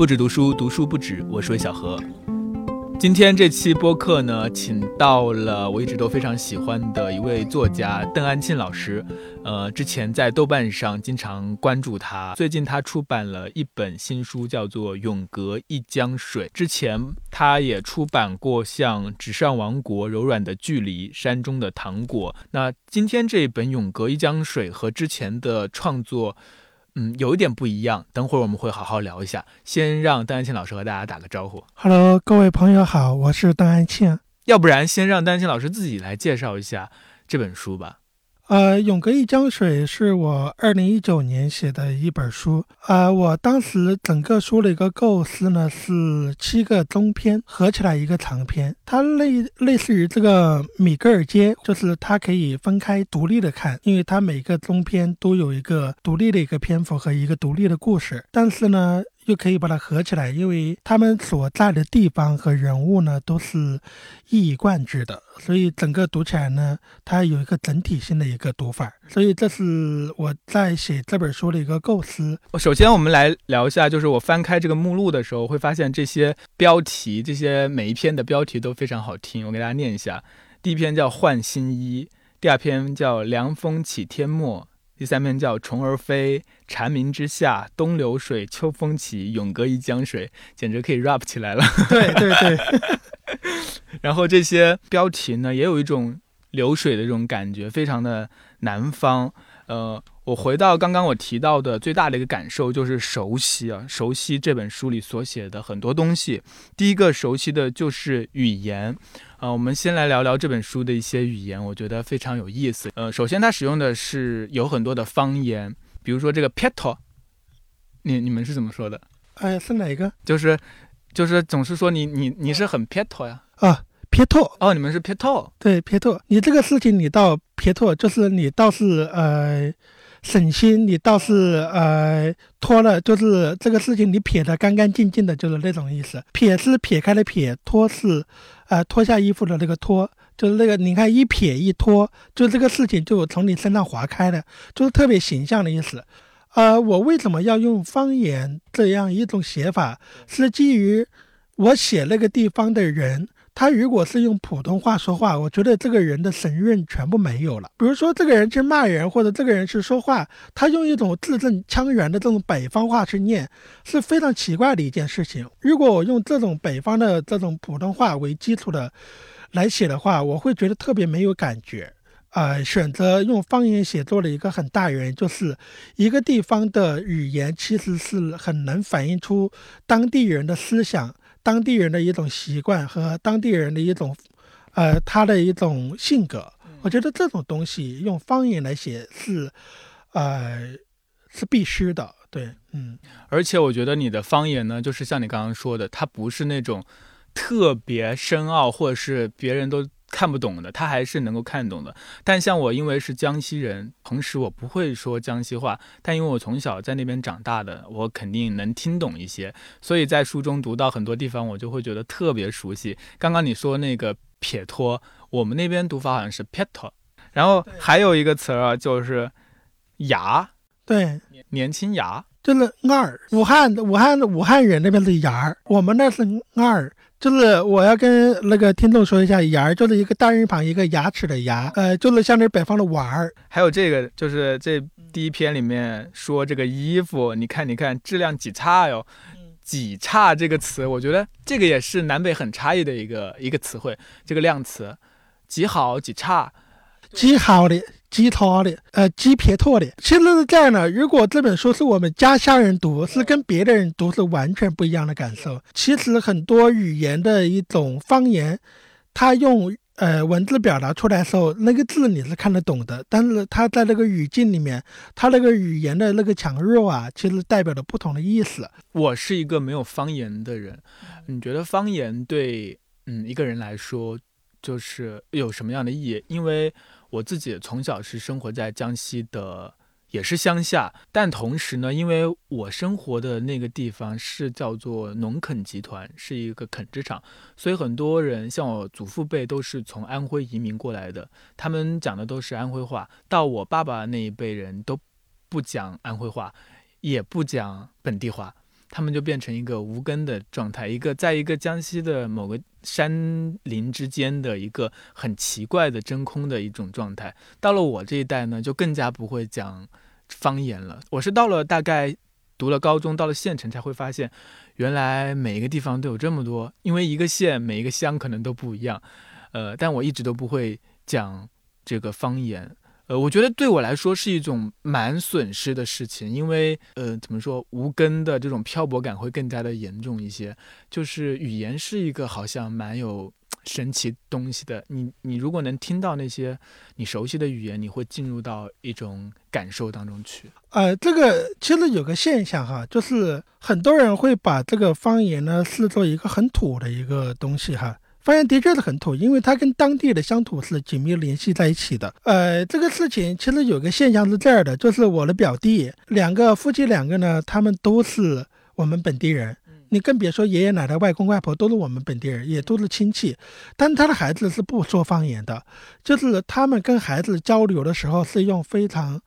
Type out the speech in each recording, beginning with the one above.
不止读书，读书不止。我是魏小何。今天这期播客呢，请到了我一直都非常喜欢的一位作家邓安庆老师。呃，之前在豆瓣上经常关注他。最近他出版了一本新书，叫做《永隔一江水》。之前他也出版过像《纸上王国》《柔软的距离》《山中的糖果》。那今天这一本《永隔一江水》和之前的创作。嗯，有一点不一样。等会儿我们会好好聊一下。先让邓安庆老师和大家打个招呼。Hello，各位朋友好，我是邓安庆。要不然，先让邓安庆老师自己来介绍一下这本书吧。呃，《永隔一江水》是我二零一九年写的一本书。呃，我当时整个书的一个构思呢是七个中篇合起来一个长篇，它类类似于这个米格尔街，就是它可以分开独立的看，因为它每个中篇都有一个独立的一个篇幅和一个独立的故事。但是呢。又可以把它合起来，因为他们所在的地方和人物呢都是一以贯之的，所以整个读起来呢，它有一个整体性的一个读法。所以这是我在写这本书的一个构思。首先，我们来聊一下，就是我翻开这个目录的时候，会发现这些标题，这些每一篇的标题都非常好听。我给大家念一下：第一篇叫《换新衣》，第二篇叫《凉风起天末》。第三篇叫《虫儿飞》，蝉鸣之下，东流水，秋风起，永隔一江水，简直可以 rap 起来了。对 对对。然后这些标题呢，也有一种流水的这种感觉，非常的南方。呃，我回到刚刚我提到的最大的一个感受就是熟悉啊，熟悉这本书里所写的很多东西。第一个熟悉的就是语言。啊，我们先来聊聊这本书的一些语言，我觉得非常有意思。呃，首先它使用的是有很多的方言，比如说这个 “peto”，你你们是怎么说的？哎，是哪个？就是，就是总是说你你你是很 peto 呀？啊，peto。哦，你们是 peto。对，peto。你这个事情你倒 peto，就是你倒是呃。省心，你倒是呃脱了，就是这个事情你撇得干干净净的，就是那种意思。撇是撇开的撇，脱是，呃脱下衣服的那个脱，就是那个你看一撇一脱，就这个事情就从你身上划开了，就是特别形象的意思。呃，我为什么要用方言这样一种写法？是基于我写那个地方的人。他如果是用普通话说话，我觉得这个人的神韵全部没有了。比如说，这个人去骂人，或者这个人去说话，他用一种字正腔圆的这种北方话去念，是非常奇怪的一件事情。如果我用这种北方的这种普通话为基础的来写的话，我会觉得特别没有感觉。呃，选择用方言写作的一个很大原因，就是一个地方的语言其实是很能反映出当地人的思想。当地人的一种习惯和当地人的一种，呃，他的一种性格，我觉得这种东西用方言来写是，呃，是必须的。对，嗯，而且我觉得你的方言呢，就是像你刚刚说的，它不是那种特别深奥，或者是别人都。看不懂的，他还是能够看懂的。但像我，因为是江西人，同时我不会说江西话，但因为我从小在那边长大的，我肯定能听懂一些。所以在书中读到很多地方，我就会觉得特别熟悉。刚刚你说那个撇脱，我们那边读法好像是撇脱，然后还有一个词儿啊，就是牙，对，年轻牙，就是二。武汉，武汉，武汉人那边的牙，我们那是二。就是我要跟那个听众说一下，牙儿就是一个单人旁一个牙齿的牙，呃，就是相当于北方的碗儿。还有这个，就是这第一篇里面说这个衣服，你看，你看质量几差哟，几差这个词，我觉得这个也是南北很差异的一个一个词汇，这个量词，几好几差，几好的。鸡汤的，呃，鸡撇脱的，其实是这样的。如果这本书是我们家乡人读，是跟别的人读是完全不一样的感受。其实很多语言的一种方言，它用呃文字表达出来的时候，那个字你是看得懂的，但是它在那个语境里面，它那个语言的那个强弱啊，其实代表了不同的意思。我是一个没有方言的人，你觉得方言对嗯一个人来说就是有什么样的意义？因为我自己从小是生活在江西的，也是乡下，但同时呢，因为我生活的那个地方是叫做农垦集团，是一个垦殖场，所以很多人像我祖父辈都是从安徽移民过来的，他们讲的都是安徽话。到我爸爸那一辈人都不讲安徽话，也不讲本地话，他们就变成一个无根的状态，一个在一个江西的某个山林之间的一个很奇怪的真空的一种状态。到了我这一代呢，就更加不会讲方言了。我是到了大概读了高中，到了县城才会发现，原来每一个地方都有这么多，因为一个县每一个乡可能都不一样。呃，但我一直都不会讲这个方言。呃，我觉得对我来说是一种蛮损失的事情，因为呃，怎么说，无根的这种漂泊感会更加的严重一些。就是语言是一个好像蛮有神奇东西的，你你如果能听到那些你熟悉的语言，你会进入到一种感受当中去。呃，这个其实有个现象哈，就是很多人会把这个方言呢视作一个很土的一个东西哈。方言的确是很土，因为它跟当地的乡土是紧密联系在一起的。呃，这个事情其实有个现象是这样的，就是我的表弟两个夫妻两个呢，他们都是我们本地人，你更别说爷爷奶奶、外公外婆都是我们本地人，也都是亲戚。但他的孩子是不说方言的，就是他们跟孩子交流的时候是用非常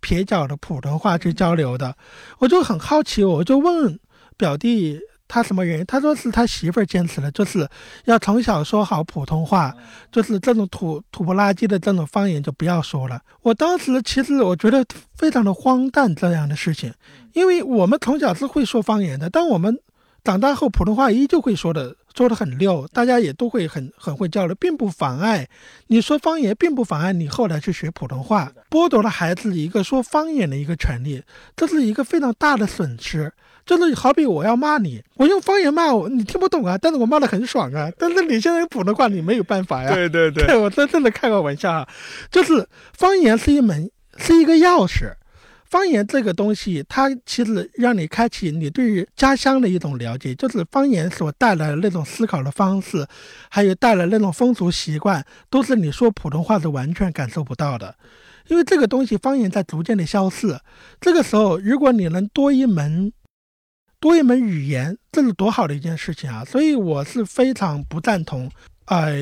撇脚的普通话去交流的。我就很好奇，我就问表弟。他什么原因？他说是他媳妇儿坚持的，就是要从小说好普通话，就是这种土土不拉几的这种方言就不要说了。我当时其实我觉得非常的荒诞这样的事情，因为我们从小是会说方言的，但我们长大后普通话依旧会说的，说的很溜，大家也都会很很会交流，并不妨碍你说方言，并不妨碍你后来去学普通话，剥夺了孩子一个说方言的一个权利，这是一个非常大的损失。就是好比我要骂你，我用方言骂我，你听不懂啊，但是我骂的很爽啊。但是你现在用普通话，你没有办法呀。对对对，我真正的开个玩笑啊，就是方言是一门，是一个钥匙。方言这个东西，它其实让你开启你对于家乡的一种了解，就是方言所带来的那种思考的方式，还有带来那种风俗习惯，都是你说普通话是完全感受不到的。因为这个东西，方言在逐渐的消逝。这个时候，如果你能多一门。多一门语言，这是多好的一件事情啊！所以我是非常不赞同。呃，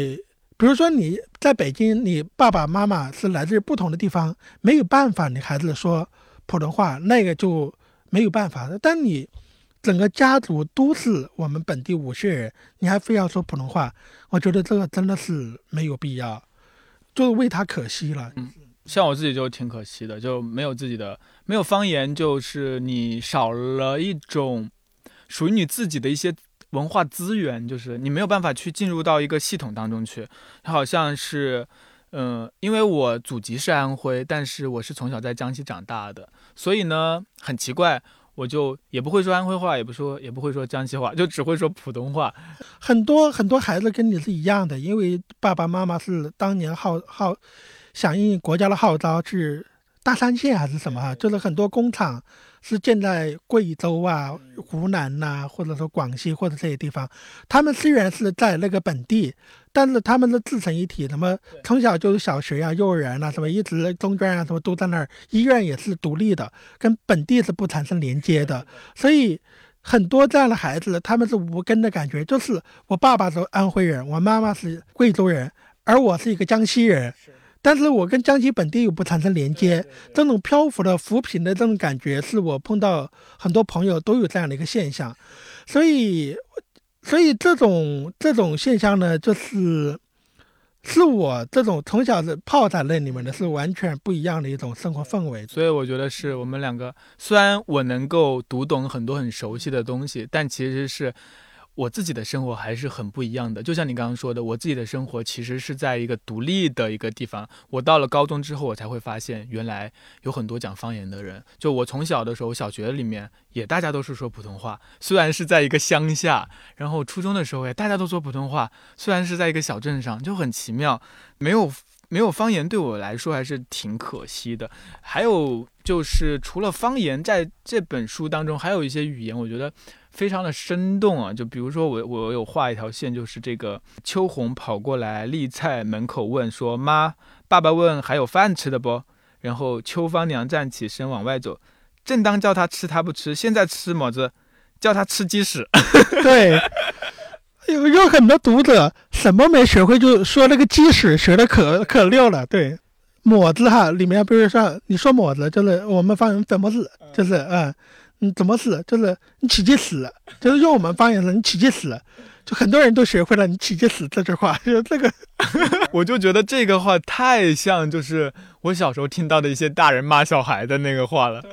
比如说你在北京，你爸爸妈妈是来自不同的地方，没有办法，你孩子说普通话，那个就没有办法。但你整个家族都是我们本地五血人，你还非要说普通话，我觉得这个真的是没有必要，就是为他可惜了。嗯。像我自己就挺可惜的，就没有自己的，没有方言，就是你少了一种属于你自己的一些文化资源，就是你没有办法去进入到一个系统当中去。好像是，嗯，因为我祖籍是安徽，但是我是从小在江西长大的，所以呢，很奇怪，我就也不会说安徽话，也不说，也不会说江西话，就只会说普通话。很多很多孩子跟你是一样的，因为爸爸妈妈是当年号号。响应国家的号召，去大三线还是什么哈？就是很多工厂是建在贵州啊、湖南呐，或者说广西或者这些地方。他们虽然是在那个本地，但是他们是自成一体，什么从小就是小学啊、幼儿园啊，什么一直中专啊，什么都在那儿。医院也是独立的，跟本地是不产生连接的。所以很多这样的孩子，他们是无根的感觉，就是我爸爸是安徽人，我妈妈是贵州人，而我是一个江西人。但是我跟江西本地又不产生连接，这种漂浮的浮萍的这种感觉，是我碰到很多朋友都有这样的一个现象，所以，所以这种这种现象呢，就是是我这种从小是泡在那里面的是完全不一样的一种生活氛围。所以我觉得是我们两个，虽然我能够读懂很多很熟悉的东西，但其实是。我自己的生活还是很不一样的，就像你刚刚说的，我自己的生活其实是在一个独立的一个地方。我到了高中之后，我才会发现原来有很多讲方言的人。就我从小的时候，小学里面也大家都是说普通话，虽然是在一个乡下，然后初中的时候也大家都说普通话，虽然是在一个小镇上，就很奇妙，没有没有方言对我来说还是挺可惜的。还有就是除了方言，在这本书当中还有一些语言，我觉得。非常的生动啊！就比如说我我有画一条线，就是这个秋红跑过来立在门口问说：“妈，爸爸问还有饭吃的不？”然后秋芳娘站起身往外走，正当叫他吃他不吃，现在吃么子？叫他吃鸡屎。对，有有很多读者什么没学会就说那个鸡屎学的可可溜了。对，么子哈里面比如说你说么子就是我们方言粉末子，就是嗯。你怎么死？就是你起劲死了，就是用我们方言说，你起劲死了。就很多人都学会了“你起劲死”这句话，就 这个，我就觉得这个话太像，就是我小时候听到的一些大人骂小孩的那个话了。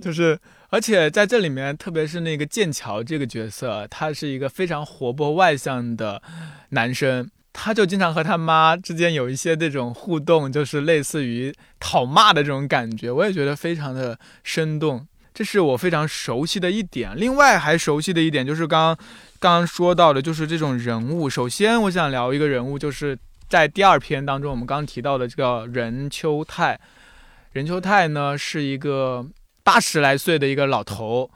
就是，而且在这里面，特别是那个剑桥这个角色，他是一个非常活泼外向的男生，他就经常和他妈之间有一些这种互动，就是类似于讨骂的这种感觉，我也觉得非常的生动。这是我非常熟悉的一点。另外还熟悉的一点就是刚刚刚说到的，就是这种人物。首先，我想聊一个人物，就是在第二篇当中我们刚提到的这个任秋泰。任秋泰呢是一个八十来岁的一个老头，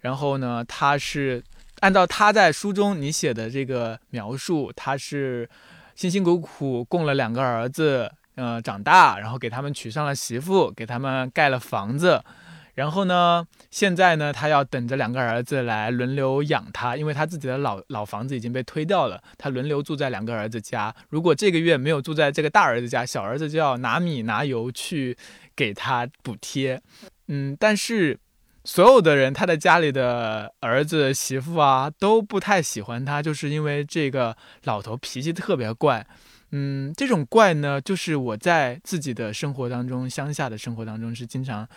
然后呢，他是按照他在书中你写的这个描述，他是辛辛苦苦供了两个儿子，呃，长大，然后给他们娶上了媳妇，给他们盖了房子。然后呢？现在呢？他要等着两个儿子来轮流养他，因为他自己的老老房子已经被推掉了。他轮流住在两个儿子家。如果这个月没有住在这个大儿子家，小儿子就要拿米拿油去给他补贴。嗯，但是所有的人，他的家里的儿子媳妇啊，都不太喜欢他，就是因为这个老头脾气特别怪。嗯，这种怪呢，就是我在自己的生活当中，乡下的生活当中是经常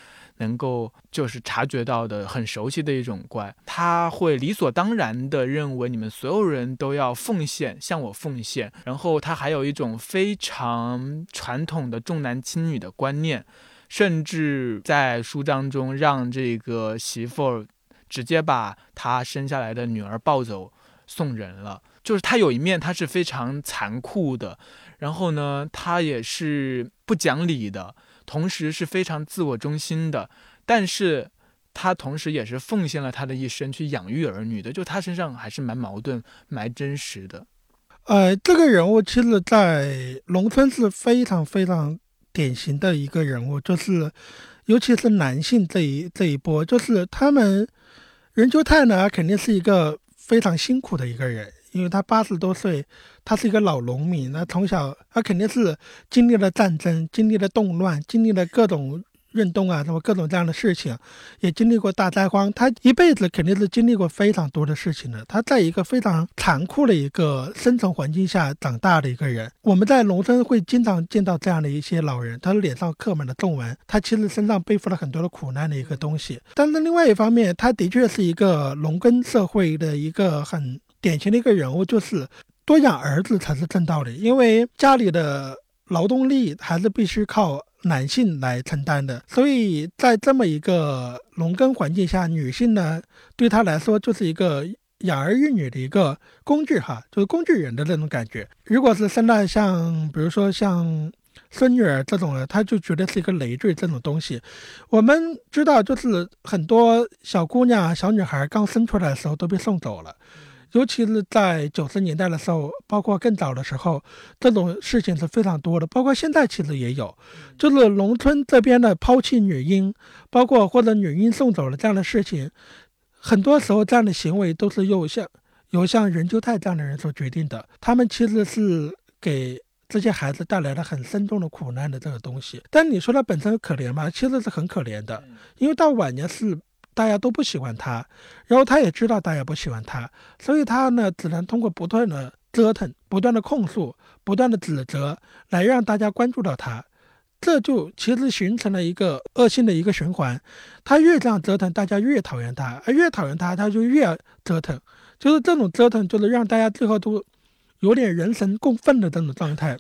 能够就是察觉到的，很熟悉的一种怪。他会理所当然的认为你们所有人都要奉献，向我奉献。然后他还有一种非常传统的重男轻女的观念，甚至在书当中让这个媳妇儿直接把他生下来的女儿抱走送人了。就是他有一面，他是非常残酷的，然后呢，他也是不讲理的，同时是非常自我中心的，但是他同时也是奉献了他的一生去养育儿女的，就他身上还是蛮矛盾、蛮真实的。呃，这个人物其实，在农村是非常非常典型的一个人物，就是尤其是男性这一这一波，就是他们任秋泰呢，肯定是一个非常辛苦的一个人。因为他八十多岁，他是一个老农民，那从小他肯定是经历了战争，经历了动乱，经历了各种运动啊，什么各种这样的事情，也经历过大灾荒。他一辈子肯定是经历过非常多的事情的。他在一个非常残酷的一个生存环境下长大的一个人。我们在农村会经常见到这样的一些老人，他的脸上刻满了皱纹，他其实身上背负了很多的苦难的一个东西。但是另外一方面，他的确是一个农耕社会的一个很。典型的一个人物就是多养儿子才是正道的，因为家里的劳动力还是必须靠男性来承担的，所以在这么一个农耕环境下，女性呢对她来说就是一个养儿育女的一个工具哈，就是工具人的那种感觉。如果是生了像比如说像孙女儿这种的，他就觉得是一个累赘这种东西。我们知道，就是很多小姑娘、小女孩刚生出来的时候都被送走了。尤其是在九十年代的时候，包括更早的时候，这种事情是非常多的。包括现在其实也有，就是农村这边的抛弃女婴，包括或者女婴送走了这样的事情，很多时候这样的行为都是由像由像任秋泰这样的人所决定的。他们其实是给这些孩子带来了很深重的苦难的这个东西。但你说他本身可怜吗？其实是很可怜的，因为到晚年是。大家都不喜欢他，然后他也知道大家不喜欢他，所以他呢只能通过不断的折腾、不断的控诉、不断的指责，来让大家关注到他。这就其实形成了一个恶性的一个循环。他越这样折腾，大家越讨厌他，而越讨厌他，他就越折腾。就是这种折腾，就是让大家最后都有点人神共愤的这种状态。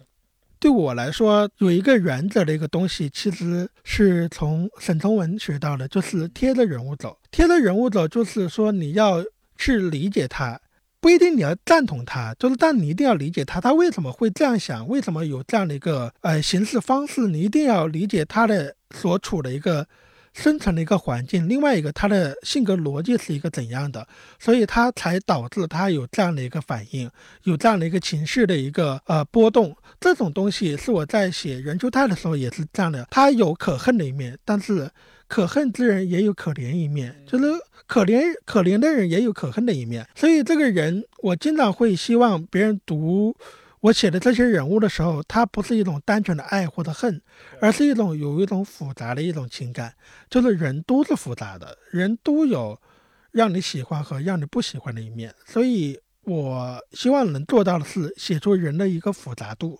对我来说，有一个原则的一个东西，其实是从沈从文学到的，就是贴着人物走。贴着人物走，就是说你要去理解他，不一定你要赞同他，就是但你一定要理解他，他为什么会这样想，为什么有这样的一个呃行事方式，你一定要理解他的所处的一个。生存的一个环境，另外一个他的性格逻辑是一个怎样的，所以他才导致他有这样的一个反应，有这样的一个情绪的一个呃波动。这种东西是我在写任秋泰的时候也是这样的，他有可恨的一面，但是可恨之人也有可怜一面，就是可怜可怜的人也有可恨的一面。所以这个人，我经常会希望别人读。我写的这些人物的时候，它不是一种单纯的爱或者恨，而是一种有一种复杂的一种情感，就是人都是复杂的，人都有让你喜欢和让你不喜欢的一面，所以我希望能做到的是写出人的一个复杂度。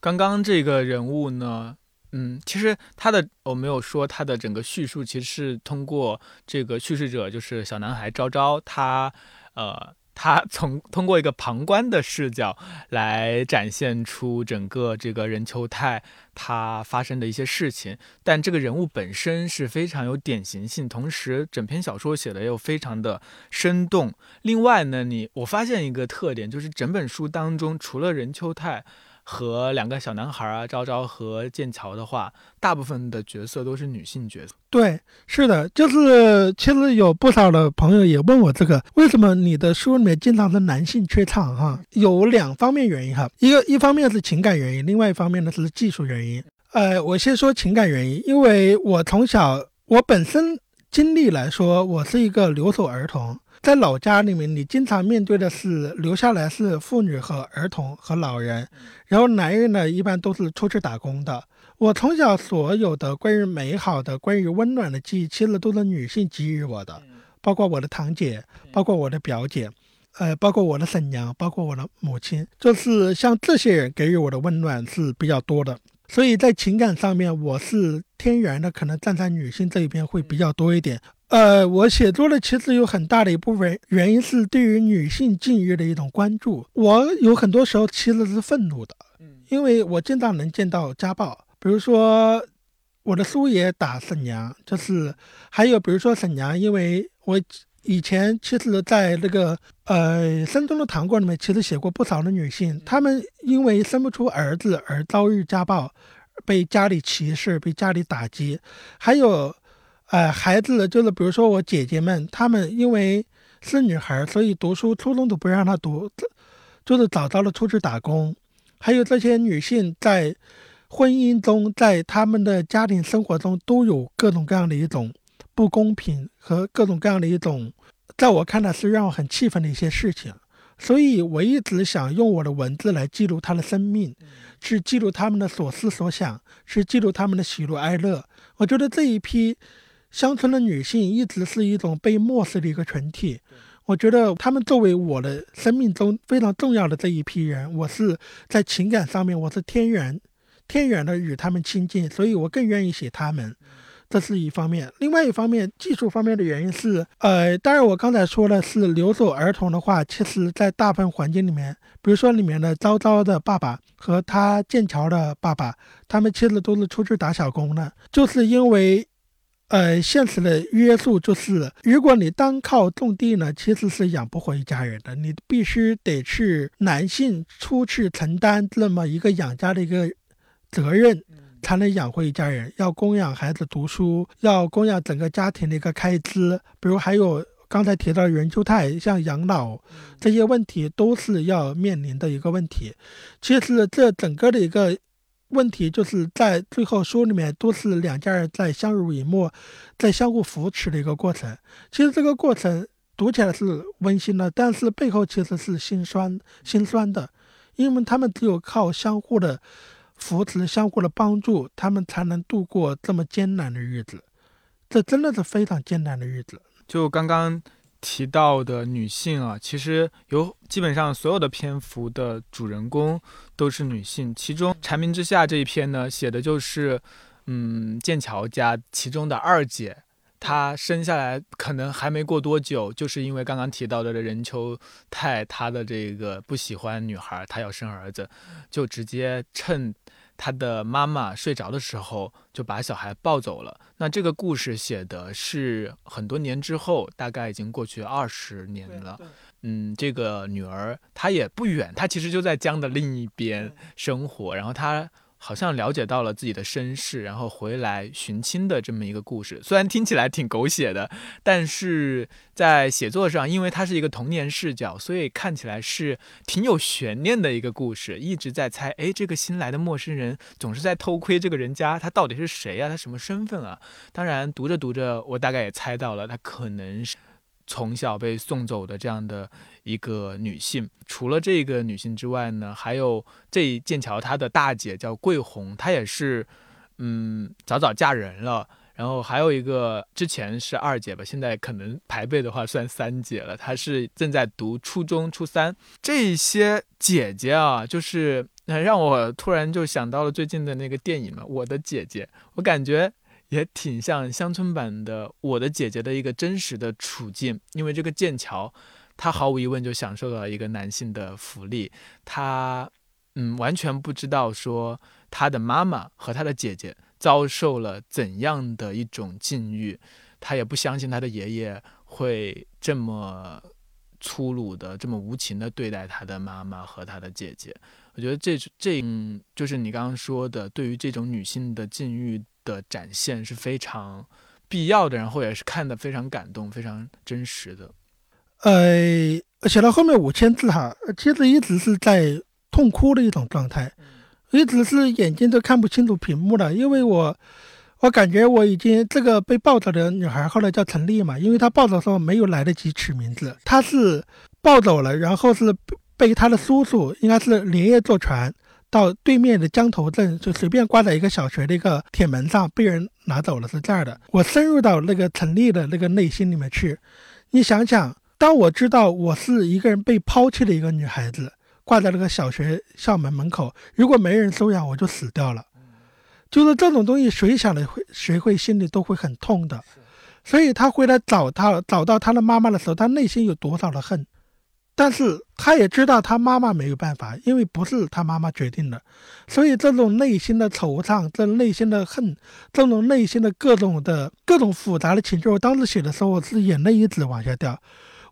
刚刚这个人物呢？嗯，其实他的我没有说他的整个叙述，其实是通过这个叙事者，就是小男孩昭昭，他，呃，他从通过一个旁观的视角来展现出整个这个任秋泰他发生的一些事情。但这个人物本身是非常有典型性，同时整篇小说写的又非常的生动。另外呢，你我发现一个特点，就是整本书当中除了任秋泰。和两个小男孩啊，昭昭和剑桥的话，大部分的角色都是女性角色。对，是的，就是其实有不少的朋友也问我这个，为什么你的书里面经常是男性缺唱？哈，有两方面原因哈，一个一方面是情感原因，另外一方面呢是技术原因。呃，我先说情感原因，因为我从小我本身经历来说，我是一个留守儿童。在老家里面，你经常面对的是留下来是妇女和儿童和老人，然后男人呢一般都是出去打工的。我从小所有的关于美好的、关于温暖的记忆，其实都是女性给予我的，包括我的堂姐，包括我的表姐，呃，包括我的婶娘，包括我的母亲，就是像这些人给予我的温暖是比较多的。所以在情感上面，我是天然的，可能站在女性这一边会比较多一点。呃，我写作的其实有很大的一部分原因是对于女性境遇的一种关注。我有很多时候其实是愤怒的，因为我经常能见到家暴，比如说我的叔爷打婶娘，就是还有比如说婶娘，因为我以前其实在那个呃生中的糖果里面，其实写过不少的女性，她们因为生不出儿子而遭遇家暴，被家里歧视，被家里打击，还有。呃，孩子就是比如说我姐姐们，她们因为是女孩，所以读书初中都不让她读，就是早早的出去打工。还有这些女性在婚姻中，在她们的家庭生活中，都有各种各样的一种不公平和各种各样的一种，在我看来是让我很气愤的一些事情。所以我一直想用我的文字来记录她的生命，去记录他们的所思所想，去记录他们的喜怒哀乐。我觉得这一批。乡村的女性一直是一种被漠视的一个群体，我觉得她们作为我的生命中非常重要的这一批人，我是在情感上面我是天然天然的与他们亲近，所以我更愿意写他们，这是一方面。另外一方面，技术方面的原因是，呃，当然我刚才说的是留守儿童的话，其实在大部分环境里面，比如说里面的昭昭的爸爸和他剑桥的爸爸，他们其实都是出去打小工的，就是因为。呃，现实的约束就是，如果你单靠种地呢，其实是养不活一家人的。你必须得去男性出去承担这么一个养家的一个责任，才能养活一家人。要供养孩子读书，要供养整个家庭的一个开支，比如还有刚才提到袁秋泰，像养老这些问题，都是要面临的一个问题。其实这整个的一个。问题就是在最后书里面都是两家人在相濡以沫，在相互扶持的一个过程。其实这个过程读起来是温馨的，但是背后其实是心酸、心酸的，因为他们只有靠相互的扶持、相互的帮助，他们才能度过这么艰难的日子。这真的是非常艰难的日子。就刚刚。提到的女性啊，其实有基本上所有的篇幅的主人公都是女性。其中《蝉鸣之下》这一篇呢，写的就是，嗯，剑桥家其中的二姐，她生下来可能还没过多久，就是因为刚刚提到的任秋泰，他的这个不喜欢女孩，他要生儿子，就直接趁。他的妈妈睡着的时候，就把小孩抱走了。那这个故事写的是很多年之后，大概已经过去二十年了。嗯，这个女儿她也不远，她其实就在江的另一边生活。然后她。好像了解到了自己的身世，然后回来寻亲的这么一个故事，虽然听起来挺狗血的，但是在写作上，因为它是一个童年视角，所以看起来是挺有悬念的一个故事。一直在猜，哎，这个新来的陌生人总是在偷窥这个人家，他到底是谁啊？他什么身份啊？当然，读着读着，我大概也猜到了，他可能是从小被送走的这样的一个女性。除了这个女性之外呢，还有这剑桥她的大姐叫桂红，她也是，嗯，早早嫁人了。然后还有一个之前是二姐吧，现在可能排辈的话算三姐了。她是正在读初中初三。这些姐姐啊，就是让我突然就想到了最近的那个电影嘛，《我的姐姐》。我感觉。也挺像乡村版的《我的姐姐》的一个真实的处境，因为这个剑桥，他毫无疑问就享受到了一个男性的福利，他，嗯，完全不知道说他的妈妈和他的姐姐遭受了怎样的一种境遇，他也不相信他的爷爷会这么粗鲁的、这么无情的对待他的妈妈和他的姐姐。我觉得这这，嗯，就是你刚刚说的，对于这种女性的境遇。的展现是非常必要的，然后也是看的非常感动、非常真实的。呃，写到后面五千字哈，其实一直是在痛哭的一种状态，一直是眼睛都看不清楚屏幕了，因为我我感觉我已经这个被抱走的女孩后来叫陈丽嘛，因为她抱走的时候没有来得及取名字，她是抱走了，然后是被他的叔叔应该是连夜坐船。到对面的江头镇，就随便挂在一个小学的一个铁门上，被人拿走了，是这样的。我深入到那个陈丽的那个内心里面去，你想想，当我知道我是一个人被抛弃的一个女孩子，挂在那个小学校门门口，如果没人收养，我就死掉了。就是这种东西，谁想的会，谁会心里都会很痛的。所以他回来找他，找到他的妈妈的时候，他内心有多少的恨？但是他也知道他妈妈没有办法，因为不是他妈妈决定的，所以这种内心的惆怅，这内心的恨，这种内心的各种的各种复杂的情绪，我当时写的时候，我是眼泪一直往下掉。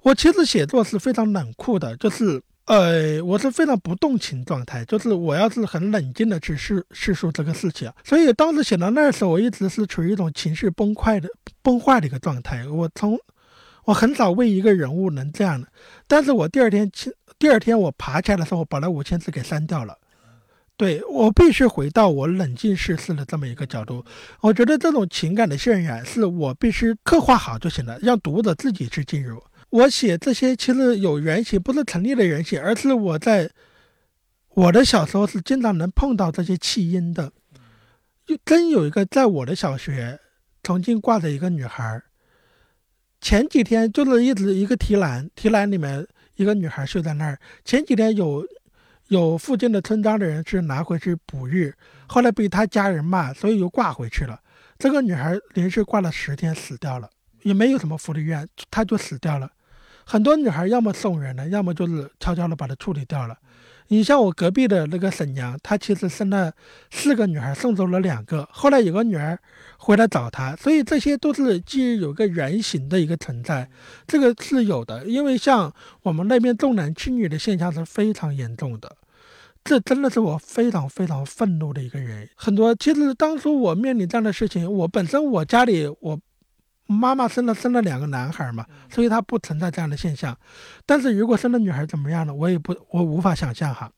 我其实写作是非常冷酷的，就是呃，我是非常不动情状态，就是我要是很冷静的去叙叙述这个事情。所以当时写到那时候，我一直是处于一种情绪崩溃的崩坏的一个状态。我从我很少为一个人物能这样的，但是我第二天起，第二天我爬起来的时候，把那五千字给删掉了。对我必须回到我冷静世事的这么一个角度。我觉得这种情感的渲染是我必须刻画好就行了，让读者自己去进入。我写这些其实有原型，不是成立的原型，而是我在我的小时候是经常能碰到这些弃婴的。就真有一个在我的小学曾经挂着一个女孩儿。前几天就是一直一个提篮，提篮里面一个女孩睡在那儿。前几天有有附近的村庄的人去拿回去哺育，后来被他家人骂，所以又挂回去了。这个女孩连续挂了十天，死掉了，也没有什么福利院，她就死掉了。很多女孩要么送人了，要么就是悄悄的把她处理掉了。你像我隔壁的那个婶娘，她其实生了四个女孩，送走了两个，后来有个女儿回来找她，所以这些都是基于有个原型的一个存在，这个是有的。因为像我们那边重男轻女的现象是非常严重的，这真的是我非常非常愤怒的一个人。很多其实当初我面临这样的事情，我本身我家里我。妈妈生了生了两个男孩嘛，所以他不存在这样的现象。但是如果生了女孩怎么样呢？我也不我无法想象哈。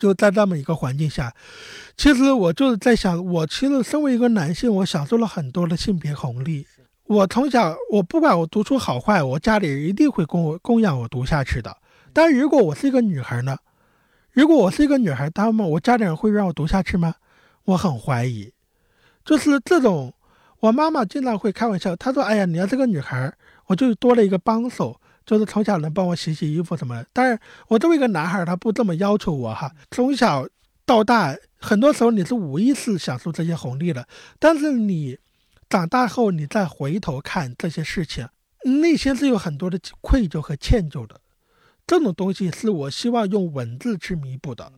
就在这么一个环境下，其实我就是在想，我其实身为一个男性，我享受了很多的性别红利。我从小我不管我读书好坏，我家里一定会供我供养我读下去的。但如果我是一个女孩呢？如果我是一个女孩，他们我家里人会让我读下去吗？我很怀疑。就是这种。我妈妈经常会开玩笑，她说：“哎呀，你要是个女孩，我就多了一个帮手，就是从小能帮我洗洗衣服什么的。但是我作为一个男孩，他不这么要求我哈。从小到大，很多时候你是无意识享受这些红利的，但是你长大后，你再回头看这些事情，内心是有很多的愧疚和歉疚的。这种东西是我希望用文字去弥补的。”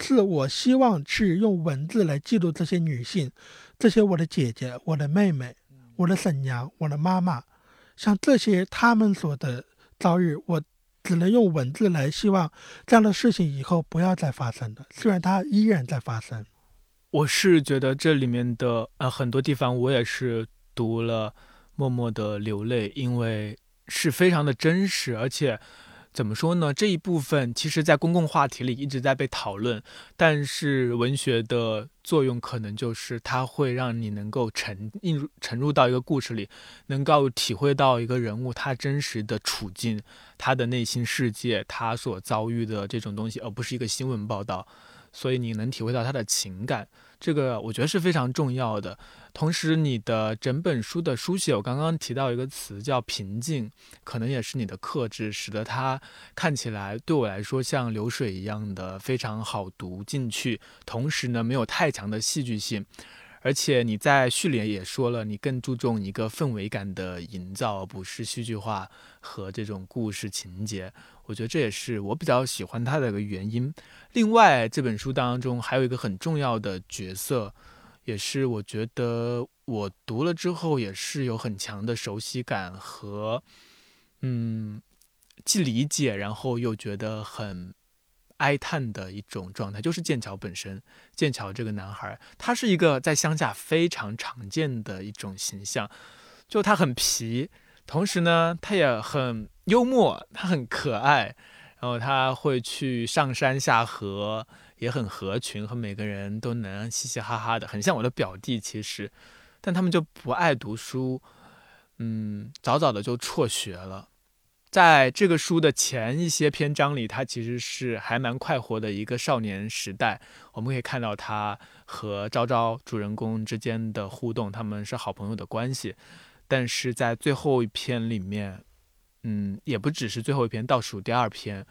是我希望去用文字来记录这些女性，这些我的姐姐、我的妹妹、我的婶娘、我的妈妈，像这些他们所的遭遇，我只能用文字来希望这样的事情以后不要再发生了。虽然它依然在发生，我是觉得这里面的呃很多地方我也是读了，默默的流泪，因为是非常的真实，而且怎么说呢？这一部分其实，在公共话题里一直在被讨论，但是文学的作用可能就是它会让你能够沉进入、沉入到一个故事里，能够体会到一个人物他真实的处境、他的内心世界、他所遭遇的这种东西，而不是一个新闻报道。所以你能体会到他的情感，这个我觉得是非常重要的。同时，你的整本书的书写，我刚刚提到一个词叫平静，可能也是你的克制，使得它看起来对我来说像流水一样的非常好读进去。同时呢，没有太强的戏剧性。而且你在序里也说了，你更注重一个氛围感的营造，不是戏剧化和这种故事情节。我觉得这也是我比较喜欢它的一个原因。另外，这本书当中还有一个很重要的角色，也是我觉得我读了之后也是有很强的熟悉感和，嗯，既理解，然后又觉得很。哀叹的一种状态，就是剑桥本身。剑桥这个男孩，他是一个在乡下非常常见的一种形象，就他很皮，同时呢，他也很幽默，他很可爱，然后他会去上山下河，也很合群，和每个人都能嘻嘻哈哈的，很像我的表弟。其实，但他们就不爱读书，嗯，早早的就辍学了。在这个书的前一些篇章里，他其实是还蛮快活的一个少年时代。我们可以看到他和昭昭主人公之间的互动，他们是好朋友的关系。但是在最后一篇里面，嗯，也不只是最后一篇，倒数第二篇，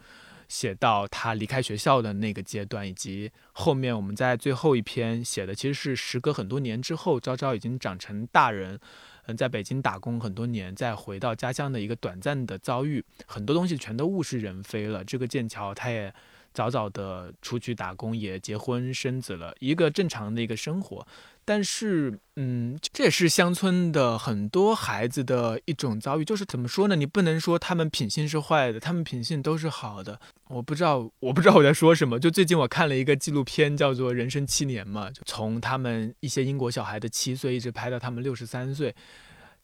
写到他离开学校的那个阶段，以及后面我们在最后一篇写的，其实是时隔很多年之后，昭昭已经长成大人。嗯，在北京打工很多年，再回到家乡的一个短暂的遭遇，很多东西全都物是人非了。这个剑桥他也早早的出去打工，也结婚生子了，一个正常的一个生活。但是，嗯，这也是乡村的很多孩子的一种遭遇。就是怎么说呢？你不能说他们品性是坏的，他们品性都是好的。我不知道，我不知道我在说什么。就最近我看了一个纪录片，叫做《人生七年》嘛，就从他们一些英国小孩的七岁一直拍到他们六十三岁。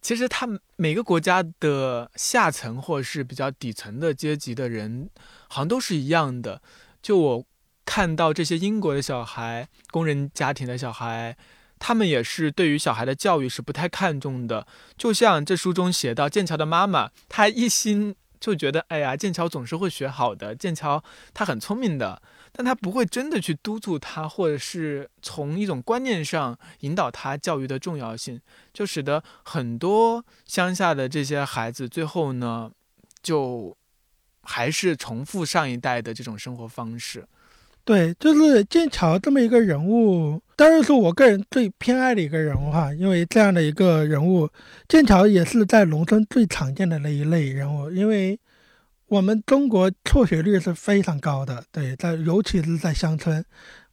其实他们每个国家的下层或是比较底层的阶级的人，好像都是一样的。就我看到这些英国的小孩，工人家庭的小孩。他们也是对于小孩的教育是不太看重的，就像这书中写到，剑桥的妈妈，她一心就觉得，哎呀，剑桥总是会学好的，剑桥他很聪明的，但他不会真的去督促他，或者是从一种观念上引导他教育的重要性，就使得很多乡下的这些孩子最后呢，就还是重复上一代的这种生活方式。对，就是剑桥这么一个人物，当然是我个人最偏爱的一个人物哈。因为这样的一个人物，剑桥也是在农村最常见的那一类人物。因为我们中国辍学率是非常高的，对，在尤其是在乡村。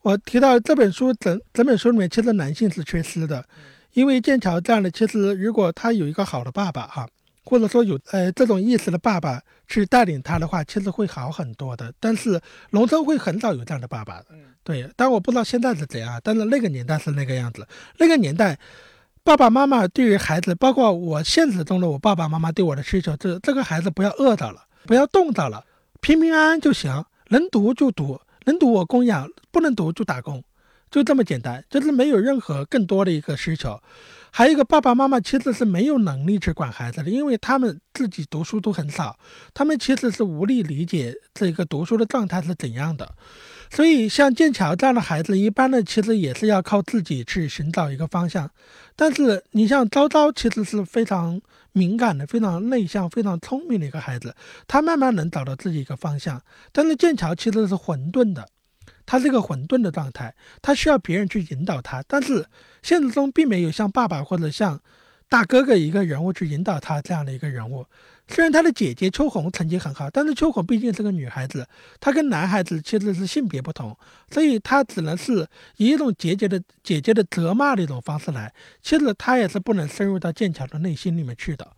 我提到这本书整整本书里面，其实男性是缺失的，因为剑桥这样的，其实如果他有一个好的爸爸哈。或者说有呃这种意识的爸爸去带领他的话，其实会好很多的。但是农村会很少有这样的爸爸的，对。但我不知道现在是怎样，但是那个年代是那个样子。那个年代，爸爸妈妈对于孩子，包括我现实中的我爸爸妈妈对我的需求，这这个孩子不要饿到了，不要冻到了，平平安安就行，能读就读，能读我供养，不能读就打工，就这么简单，就是没有任何更多的一个需求。还有一个爸爸妈妈其实是没有能力去管孩子的，因为他们自己读书都很少，他们其实是无力理解这个读书的状态是怎样的。所以像剑桥这样的孩子，一般的其实也是要靠自己去寻找一个方向。但是你像昭昭，其实是非常敏感的、非常内向、非常聪明的一个孩子，他慢慢能找到自己一个方向。但是剑桥其实是混沌的。他是一个混沌的状态，他需要别人去引导他，但是现实中并没有像爸爸或者像大哥哥一个人物去引导他这样的一个人物。虽然他的姐姐秋红成绩很好，但是秋红毕竟是个女孩子，她跟男孩子其实是性别不同，所以她只能是以一种姐姐的姐姐的责骂的一种方式来。其实她也是不能深入到剑桥的内心里面去的。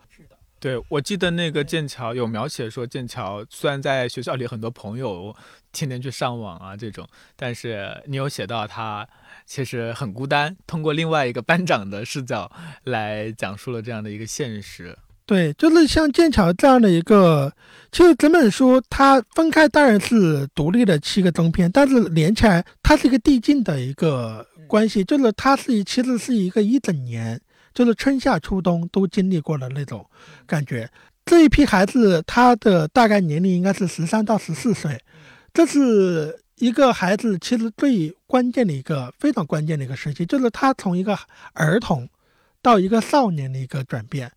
对，我记得那个剑桥有描写说，剑桥虽然在学校里很多朋友，天天去上网啊这种，但是你有写到他其实很孤单。通过另外一个班长的视角来讲述了这样的一个现实。对，就是像剑桥这样的一个，其实整本书它分开当然是独立的七个中篇，但是连起来它是一个递进的一个关系，就是它是其实是一个一整年，就是春夏秋冬都经历过的那种感觉。这一批孩子他的大概年龄应该是十三到十四岁，这是一个孩子其实最关键的一个非常关键的一个时期，就是他从一个儿童到一个少年的一个转变。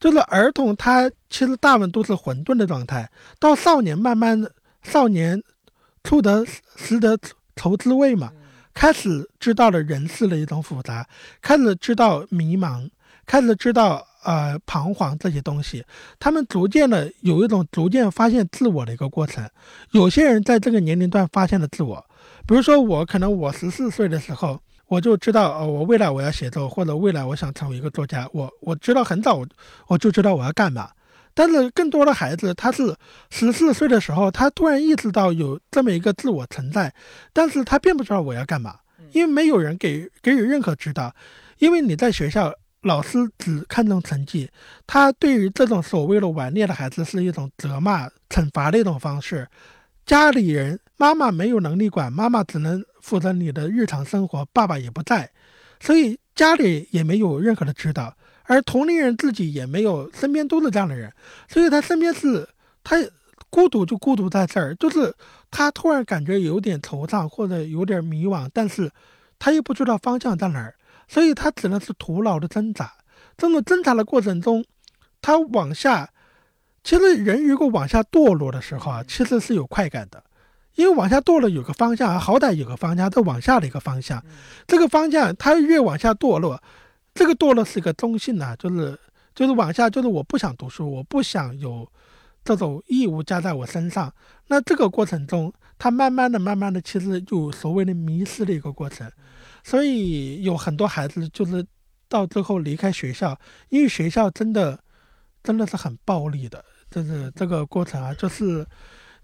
就是儿童，他其实大部分都是混沌的状态，到少年慢慢，少年处得识得愁滋味嘛，开始知道了人世的一种复杂，开始知道迷茫，开始知道呃彷徨这些东西，他们逐渐的有一种逐渐发现自我的一个过程。有些人在这个年龄段发现了自我，比如说我，可能我十四岁的时候。我就知道，呃，我未来我要写作，或者未来我想成为一个作家。我我知道很早，我就知道我要干嘛。但是更多的孩子，他是十四岁的时候，他突然意识到有这么一个自我存在，但是他并不知道我要干嘛，因为没有人给给予任何指导。因为你在学校，老师只看重成绩，他对于这种所谓的顽劣的孩子是一种责骂、惩罚的一种方式。家里人妈妈没有能力管，妈妈只能负责你的日常生活，爸爸也不在，所以家里也没有任何的指导，而同龄人自己也没有，身边都是这样的人，所以他身边是他孤独就孤独在这儿，就是他突然感觉有点惆怅或者有点迷惘，但是他又不知道方向在哪儿，所以他只能是徒劳的挣扎。这种挣扎的过程中，他往下。其实人如果往下堕落的时候啊，其实是有快感的，因为往下堕落有个方向啊，好歹有个方向，这往下的一个方向，这个方向它越往下堕落，这个堕落是一个中性的，就是就是往下，就是我不想读书，我不想有这种义务加在我身上。那这个过程中，他慢慢的、慢慢的，其实就所谓的迷失的一个过程。所以有很多孩子就是到最后离开学校，因为学校真的真的是很暴力的。就是这个过程啊，就是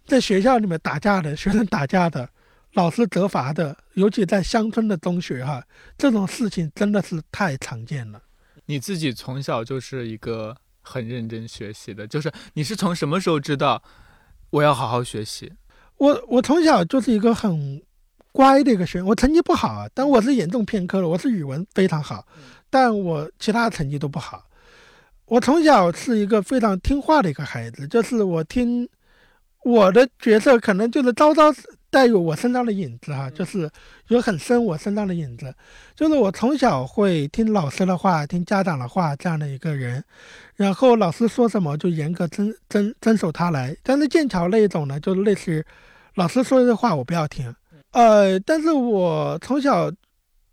在学校里面打架的学生打架的，老师责罚的，尤其在乡村的中学哈，这种事情真的是太常见了。你自己从小就是一个很认真学习的，就是你是从什么时候知道我要好好学习？我我从小就是一个很乖的一个学生，我成绩不好啊，但我是严重偏科的，我是语文非常好，但我其他成绩都不好。我从小是一个非常听话的一个孩子，就是我听我的角色，可能就是朝朝带有我身上的影子哈，就是有很深我身上的影子，就是我从小会听老师的话，听家长的话这样的一个人，然后老师说什么就严格遵遵遵守他来。但是剑桥那一种呢，就是类似于老师说的话我不要听，呃，但是我从小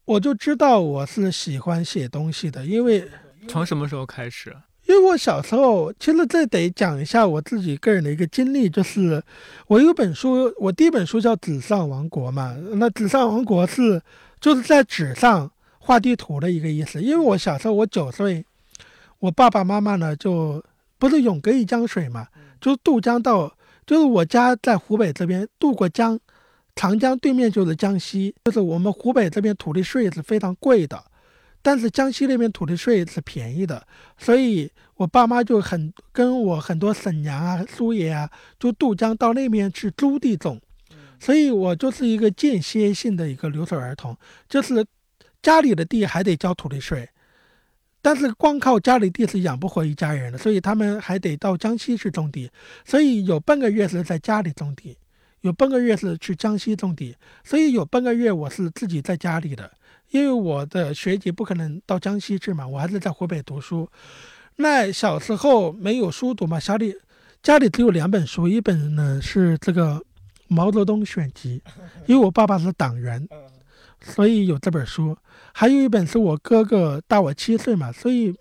我就知道我是喜欢写东西的，因为从什么时候开始？因为我小时候，其实这得讲一下我自己个人的一个经历，就是我有本书，我第一本书叫《纸上王国》嘛。那《纸上王国》是就是在纸上画地图的一个意思。因为我小时候我九岁，我爸爸妈妈呢就不是永隔一江水嘛，就是渡江到，就是我家在湖北这边渡过江，长江对面就是江西，就是我们湖北这边土地税是非常贵的。但是江西那边土地税是便宜的，所以我爸妈就很跟我很多婶娘啊、叔爷啊，就渡江到那边去租地种，所以我就是一个间歇性的一个留守儿童，就是家里的地还得交土地税，但是光靠家里地是养不活一家人的，所以他们还得到江西去种地，所以有半个月是在家里种地，有半个月是去江西种地，所以有半个月我是自己在家里的。因为我的学籍不可能到江西去嘛，我还是在湖北读书。那小时候没有书读嘛，家里家里只有两本书，一本呢是这个《毛泽东选集 》，因为我爸爸是党员，所以有这本书。还有一本是我哥哥大我七岁嘛，所以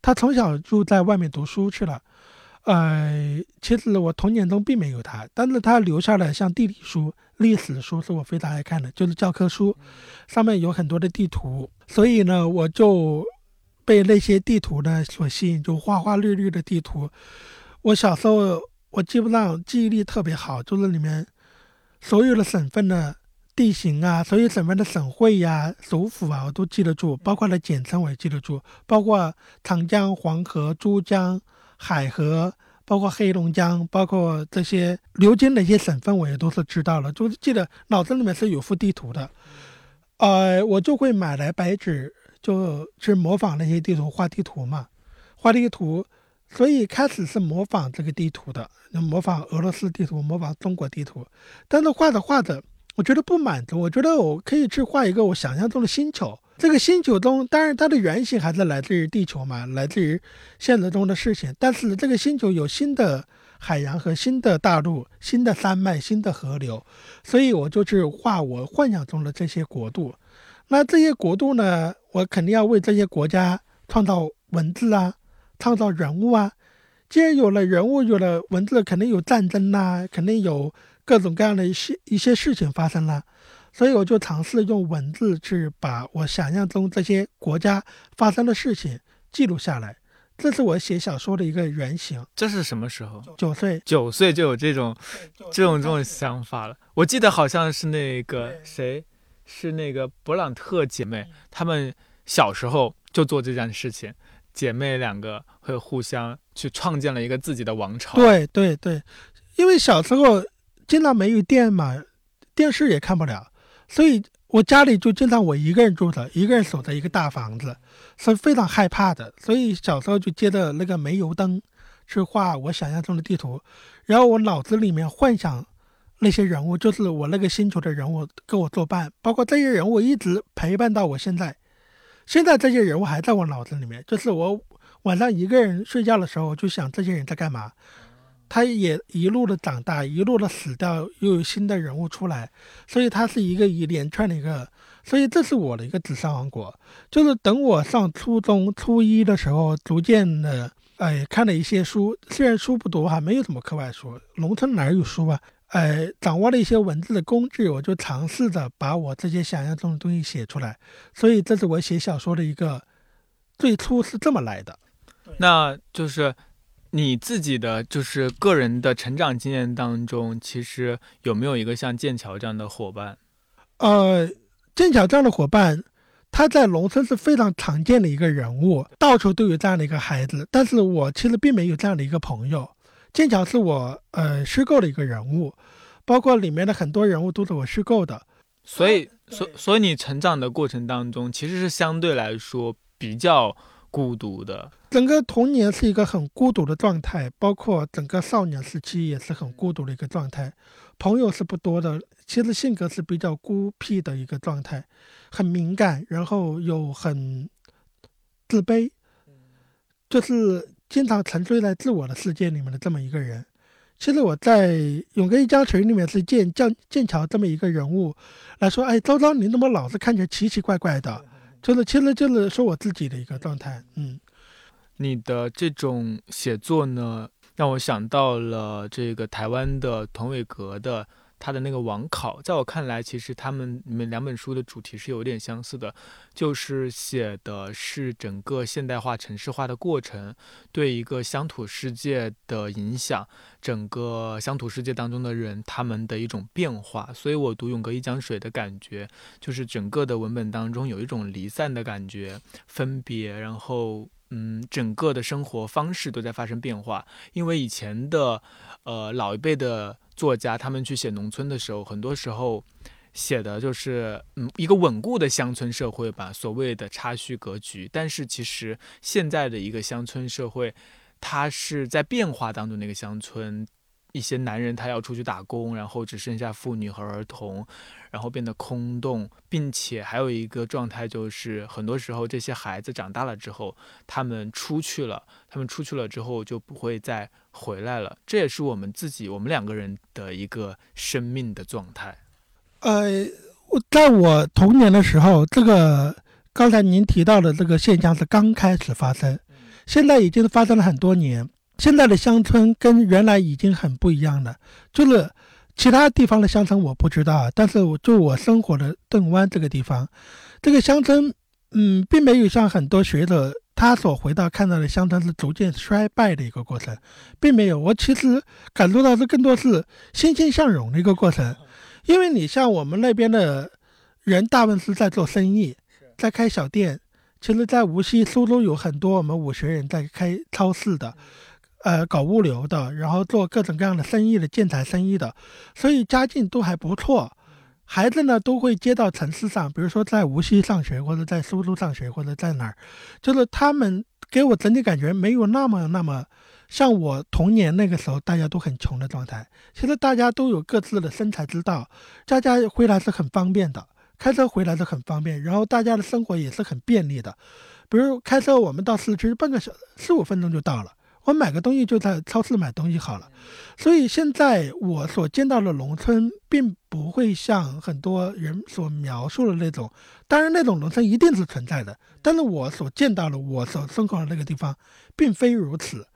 他从小就在外面读书去了。呃，其实我童年中并没有它，但是它留下了像地理书。历史书是我非常爱看的，就是教科书，上面有很多的地图，所以呢，我就被那些地图呢所吸引，就花花绿绿的地图。我小时候我基本上记忆力特别好，就是里面所有的省份的地形啊，所有省份的省会呀、首府啊，我都记得住，包括了简称我也记得住，包括长江、黄河、珠江、海河，包括黑龙江，包括这些流经的一些省份，我也都是知道了，就是记得脑子里面是有幅地图的。呃，我就会买来白纸，就去模仿那些地图画地图嘛，画地图。所以开始是模仿这个地图的，模仿俄罗斯地图，模仿中国地图。但是画着画着，我觉得不满足，我觉得我可以去画一个我想象中的星球。这个星球中，当然它的原型还是来自于地球嘛，来自于现实中的事情。但是这个星球有新的海洋和新的大陆、新的山脉、新的河流，所以我就去画我幻想中的这些国度。那这些国度呢，我肯定要为这些国家创造文字啊。创造人物啊，既然有了人物，有了文字，肯定有战争呐，肯定有各种各样的一些一些事情发生了，所以我就尝试用文字去把我想象中这些国家发生的事情记录下来。这是我写小说的一个原型。这是什么时候？九岁，九岁就有这种这种这种想法了。我记得好像是那个谁，是那个勃朗特姐妹，她们小时候就做这件事情。姐妹两个会互相去创建了一个自己的王朝。对对对，因为小时候经常没有电嘛，电视也看不了，所以我家里就经常我一个人住着，一个人守着一个大房子，是非常害怕的。所以小时候就接着那个煤油灯去画我想象中的地图，然后我脑子里面幻想那些人物，就是我那个星球的人物跟我作伴，包括这些人物一直陪伴到我现在。现在这些人物还在我脑子里面，就是我晚上一个人睡觉的时候，就想这些人在干嘛。他也一路的长大，一路的死掉，又有新的人物出来，所以它是一个一连串的一个。所以这是我的一个纸上王国。就是等我上初中初一的时候，逐渐的哎看了一些书，虽然书不多哈，没有什么课外书，农村哪有书啊？哎，掌握了一些文字的工具，我就尝试着把我这些想象中的东西写出来。所以，这是我写小说的一个最初是这么来的。那就是你自己的，就是个人的成长经验当中，其实有没有一个像剑桥这样的伙伴？呃，剑桥这样的伙伴，他在农村是非常常见的一个人物，到处都有这样的一个孩子。但是我其实并没有这样的一个朋友。剑桥是我呃虚构的一个人物，包括里面的很多人物都是我虚构的，所以所所以你成长的过程当中其实是相对来说比较孤独的，整个童年是一个很孤独的状态，包括整个少年时期也是很孤独的一个状态，朋友是不多的，其实性格是比较孤僻的一个状态，很敏感，然后又很自卑，就是。经常沉醉在自我的世界里面的这么一个人，其实我在《永哥一家群》里面是剑剑剑桥这么一个人物来说，哎，周周你怎么老是看起来奇奇怪怪的？就是其实就是说我自己的一个状态。嗯，你的这种写作呢，让我想到了这个台湾的童伟格的。他的那个网考，在我看来，其实他们你们两本书的主题是有点相似的，就是写的是整个现代化、城市化的过程对一个乡土世界的影响，整个乡土世界当中的人他们的一种变化。所以我读《永隔一江水》的感觉，就是整个的文本当中有一种离散的感觉，分别，然后，嗯，整个的生活方式都在发生变化，因为以前的，呃，老一辈的。作家他们去写农村的时候，很多时候写的就是嗯一个稳固的乡村社会吧，所谓的差序格局。但是其实现在的一个乡村社会，它是在变化当中的一个乡村。一些男人他要出去打工，然后只剩下妇女和儿童，然后变得空洞，并且还有一个状态就是，很多时候这些孩子长大了之后，他们出去了，他们出去了之后就不会再回来了。这也是我们自己，我们两个人的一个生命的状态。呃，我在我童年的时候，这个刚才您提到的这个现象是刚开始发生，现在已经发生了很多年。现在的乡村跟原来已经很不一样了，就是其他地方的乡村我不知道，但是我就我生活的邓湾这个地方，这个乡村，嗯，并没有像很多学者他所回到看到的乡村是逐渐衰败的一个过程，并没有。我其实感受到这更多是欣欣向荣的一个过程，因为你像我们那边的人，大部分是在做生意，在开小店。其实，在无锡、苏州有很多我们武学人在开超市的，呃，搞物流的，然后做各种各样的生意的建材生意的，所以家境都还不错。孩子呢，都会接到城市上，比如说在无锡上学，或者在苏州上学，或者在哪儿，就是他们给我整体感觉没有那么那么像我童年那个时候大家都很穷的状态。其实大家都有各自的生财之道，家家回来是很方便的。开车回来是很方便，然后大家的生活也是很便利的。比如开车，我们到市区半个小十五分钟就到了。我买个东西就在超市买东西好了。所以现在我所见到的农村，并不会像很多人所描述的那种。当然，那种农村一定是存在的，但是我所见到的，我所生活的那个地方，并非如此。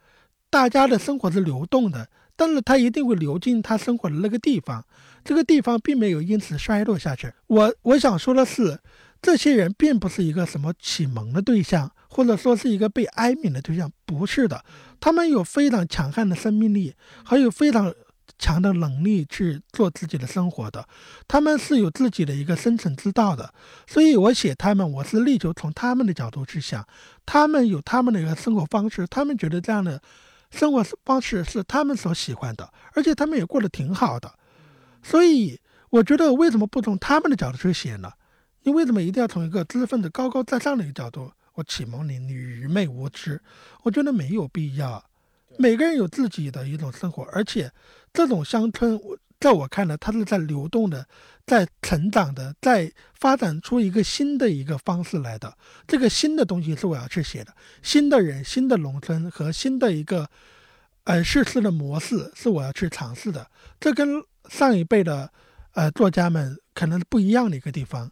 大家的生活是流动的，但是他一定会流进他生活的那个地方。这个地方并没有因此衰落下去。我我想说的是，这些人并不是一个什么启蒙的对象，或者说是一个被哀悯的对象，不是的。他们有非常强悍的生命力，还有非常强的能力去做自己的生活的。他们是有自己的一个生存之道的。所以我写他们，我是力求从他们的角度去想，他们有他们的一个生活方式，他们觉得这样的生活方式是他们所喜欢的，而且他们也过得挺好的。所以，我觉得为什么不从他们的角度去写呢？你为什么一定要从一个知识分子高高在上的一个角度？我启蒙你，你愚昧无知，我觉得没有必要。每个人有自己的一种生活，而且这种乡村，我在我看来，它是在流动的，在成长的，在发展出一个新的一个方式来的。这个新的东西是我要去写的，新的人、新的农村和新的一个呃叙事的模式是我要去尝试的。这跟上一辈的，呃，作家们可能不一样的一个地方。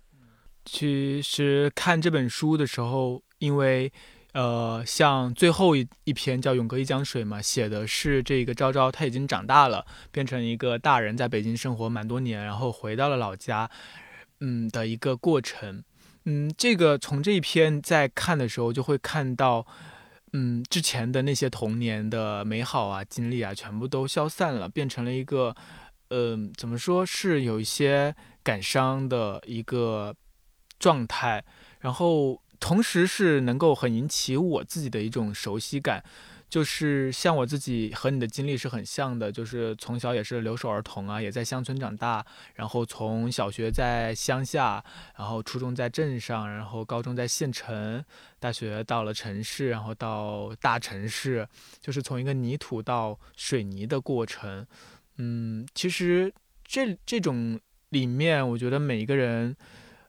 其实看这本书的时候，因为，呃，像最后一一篇叫《永隔一江水》嘛，写的是这个昭昭他已经长大了，变成一个大人，在北京生活蛮多年，然后回到了老家，嗯的一个过程。嗯，这个从这一篇在看的时候，就会看到，嗯，之前的那些童年的美好啊、经历啊，全部都消散了，变成了一个。嗯，怎么说是有一些感伤的一个状态，然后同时是能够很引起我自己的一种熟悉感，就是像我自己和你的经历是很像的，就是从小也是留守儿童啊，也在乡村长大，然后从小学在乡下，然后初中在镇上，然后高中在县城，大学到了城市，然后到大城市，就是从一个泥土到水泥的过程。嗯，其实这这种里面，我觉得每一个人，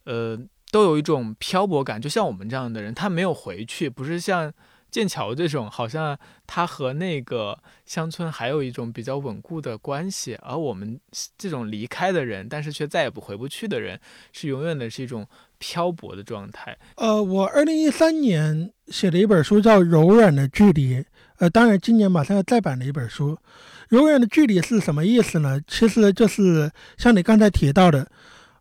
呃，都有一种漂泊感。就像我们这样的人，他没有回去，不是像剑桥这种，好像他和那个乡村还有一种比较稳固的关系。而我们这种离开的人，但是却再也不回不去的人，是永远的是一种漂泊的状态。呃，我二零一三年写了一本书，叫《柔软的距离》。呃，当然今年马上要再版的一本书。柔软的距离是什么意思呢？其实就是像你刚才提到的，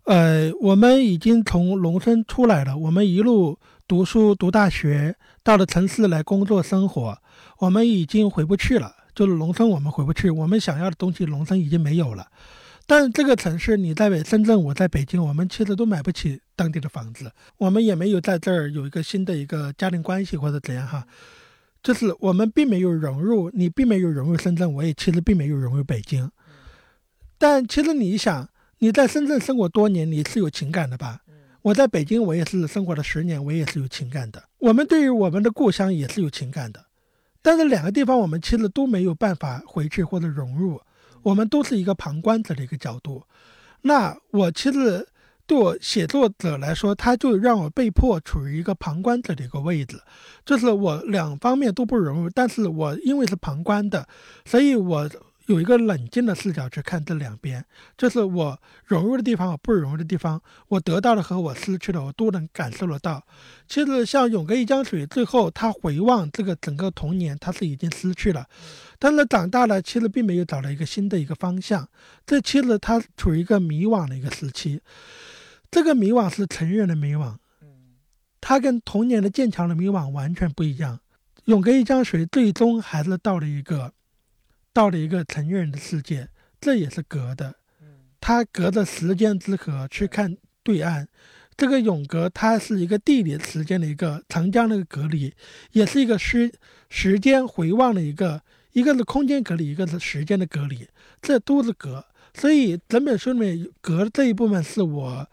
呃，我们已经从农村出来了，我们一路读书读大学，到了城市来工作生活，我们已经回不去了。就是农村我们回不去，我们想要的东西农村已经没有了。但这个城市，你在深圳，我在北京，我们其实都买不起当地的房子，我们也没有在这儿有一个新的一个家庭关系或者怎样哈。就是我们并没有融入，你并没有融入深圳，我也其实并没有融入北京。但其实你想，你在深圳生活多年，你是有情感的吧？我在北京，我也是生活了十年，我也是有情感的。我们对于我们的故乡也是有情感的。但是两个地方，我们其实都没有办法回去或者融入，我们都是一个旁观者的一个角度。那我其实。对我写作者来说，他就让我被迫处于一个旁观者的一个位置，就是我两方面都不融入，但是我因为是旁观的，所以我。有一个冷静的视角去看这两边，就是我融入的地方和不融入的地方，我得到的和我失去的，我都能感受得到。其实像《永隔一江水》，最后他回望这个整个童年，他是已经失去了，但是长大了，其实并没有找到一个新的一个方向。这其实他处于一个迷惘的一个时期，这个迷惘是成人的迷惘，他跟童年的坚强的迷惘完全不一样。《永隔一江水》最终还是到了一个。到了一个成年人的世界，这也是隔的。他隔着时间之河去看对岸。这个永隔它是一个地理时间的一个长江的一个隔离，也是一个时时间回望的一个，一个是空间隔离，一个是时间的隔离，这都是隔。所以整本书里面隔这一部分是我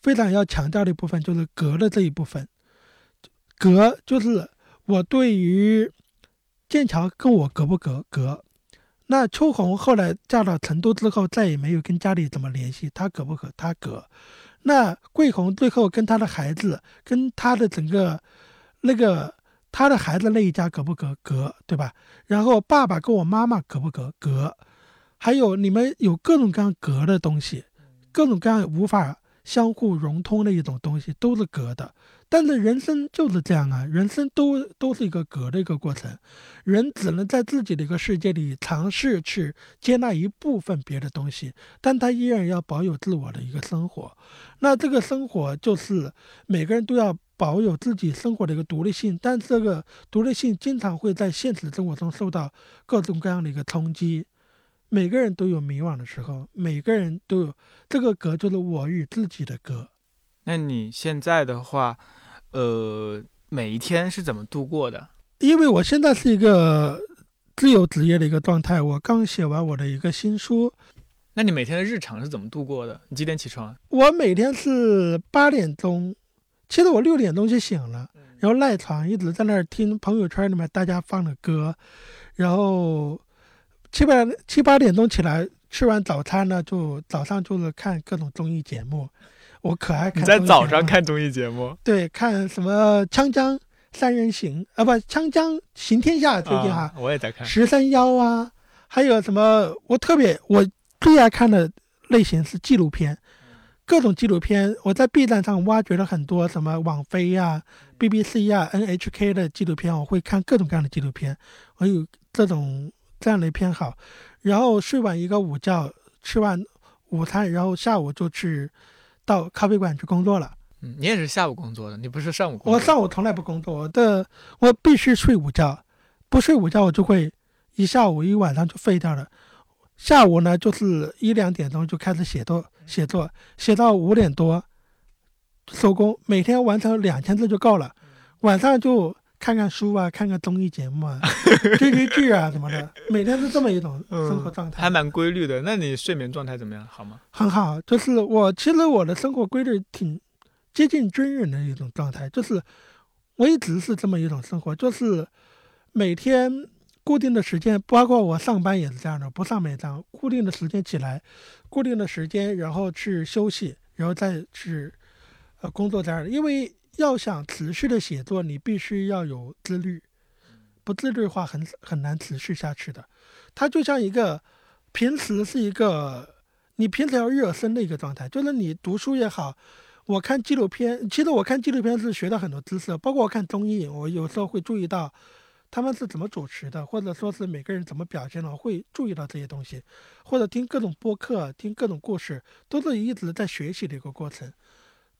非常要强调的一部分，就是隔的这一部分。隔就是我对于剑桥跟我隔不隔隔。那秋红后来嫁到成都之后，再也没有跟家里怎么联系，她隔不隔？她隔。那桂红最后跟她的孩子，跟她的整个那个她的孩子那一家隔不隔？隔，对吧？然后爸爸跟我妈妈隔不隔？隔。还有你们有各种各样隔的东西，各种各样无法相互融通的一种东西，都是隔的。但是人生就是这样啊，人生都都是一个隔的一个过程，人只能在自己的一个世界里尝试去接纳一部分别的东西，但他依然要保有自我的一个生活。那这个生活就是每个人都要保有自己生活的一个独立性，但这个独立性经常会在现实生活中受到各种各样的一个冲击。每个人都有迷惘的时候，每个人都有这个隔，就是我与自己的隔。那你现在的话，呃，每一天是怎么度过的？因为我现在是一个自由职业的一个状态，我刚写完我的一个新书。那你每天的日常是怎么度过的？你几点起床？我每天是八点钟，其实我六点钟就醒了，然后赖床，一直在那儿听朋友圈里面大家放的歌，然后七八七八点钟起来，吃完早餐呢，就早上就是看各种综艺节目。我可爱看。你在早上看综艺节目？对，看什么《锵锵三人行》啊，不，《锵锵行天下》最近哈。我也在看。十三幺啊，还有什么？我特别我最爱看的类型是纪录片，各种纪录片。我在 B 站上挖掘了很多什么网飞呀、BBC 呀、NHK 的纪录片，我会看各种各样的纪录片。我有这种这样的偏好。然后睡完一个午觉，吃完午餐，然后下午就去。到咖啡馆去工作了。嗯，你也是下午工作的，你不是上午工作。我上午从来不工作，我的我必须睡午觉，不睡午觉我就会一下午一晚上就废掉了。下午呢，就是一两点钟就开始写作，写作写到五点多收工，每天完成两千字就够了。晚上就。看看书啊，看看综艺节目啊，追追剧啊什么的，每天是这么一种生活状态，还蛮规律的。那你睡眠状态怎么样？好吗？很好，就是我其实我的生活规律挺接近军人的一种状态，就是我一直是这么一种生活，就是每天固定的时间，包括我上班也是这样的，不上班也这样，固定的时间起来，固定的时间，然后去休息，然后再去呃工作这样的，因为。要想持续的写作，你必须要有自律，不自律的话很很难持续下去的。它就像一个平时是一个你平时要热身的一个状态，就是你读书也好，我看纪录片，其实我看纪录片是学到很多知识，包括我看综艺，我有时候会注意到他们是怎么主持的，或者说是每个人怎么表现的，会注意到这些东西，或者听各种播客，听各种故事，都是一直在学习的一个过程。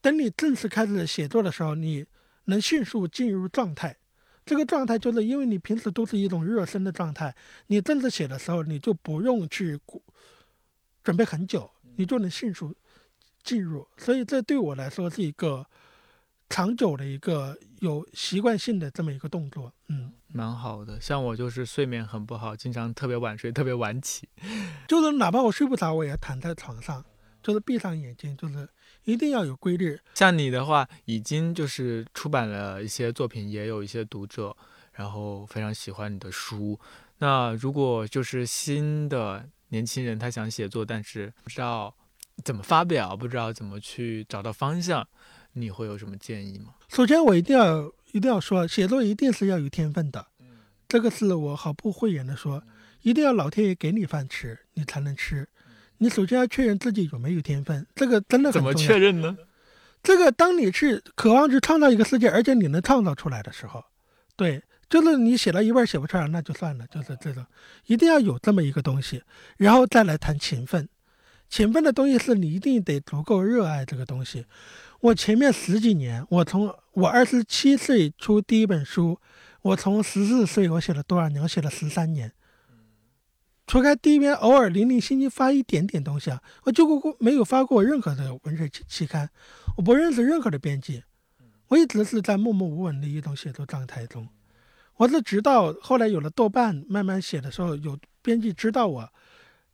等你正式开始写作的时候，你能迅速进入状态。这个状态就是因为你平时都是一种热身的状态，你正式写的时候，你就不用去准备很久，你就能迅速进入。所以这对我来说是一个长久的一个有习惯性的这么一个动作。嗯，蛮好的。像我就是睡眠很不好，经常特别晚睡，特别晚起。就是哪怕我睡不着，我也躺在床上，就是闭上眼睛，就是。一定要有规律。像你的话，已经就是出版了一些作品，也有一些读者，然后非常喜欢你的书。那如果就是新的年轻人，他想写作，但是不知道怎么发表，不知道怎么去找到方向，你会有什么建议吗？首先，我一定要一定要说，写作一定是要有天分的。这个是我毫不讳言的说，一定要老天爷给你饭吃，你才能吃。你首先要确认自己有没有天分，这个真的很重要。怎么确认呢？这个当你去渴望去创造一个世界，而且你能创造出来的时候，对，就是你写到一半写不出来，那就算了，就是这种，一定要有这么一个东西，然后再来谈勤奋。勤奋的东西是你一定得足够热爱这个东西。我前面十几年，我从我二十七岁出第一本书，我从十四岁我写了多少年？我写了十三年。除开第一篇偶尔零零星星发一点点东西啊，我几乎没有发过任何的文学期期刊，我不认识任何的编辑，我一直是在默默无闻的一种写作状态中。我是直到后来有了豆瓣，慢慢写的时候，有编辑知道我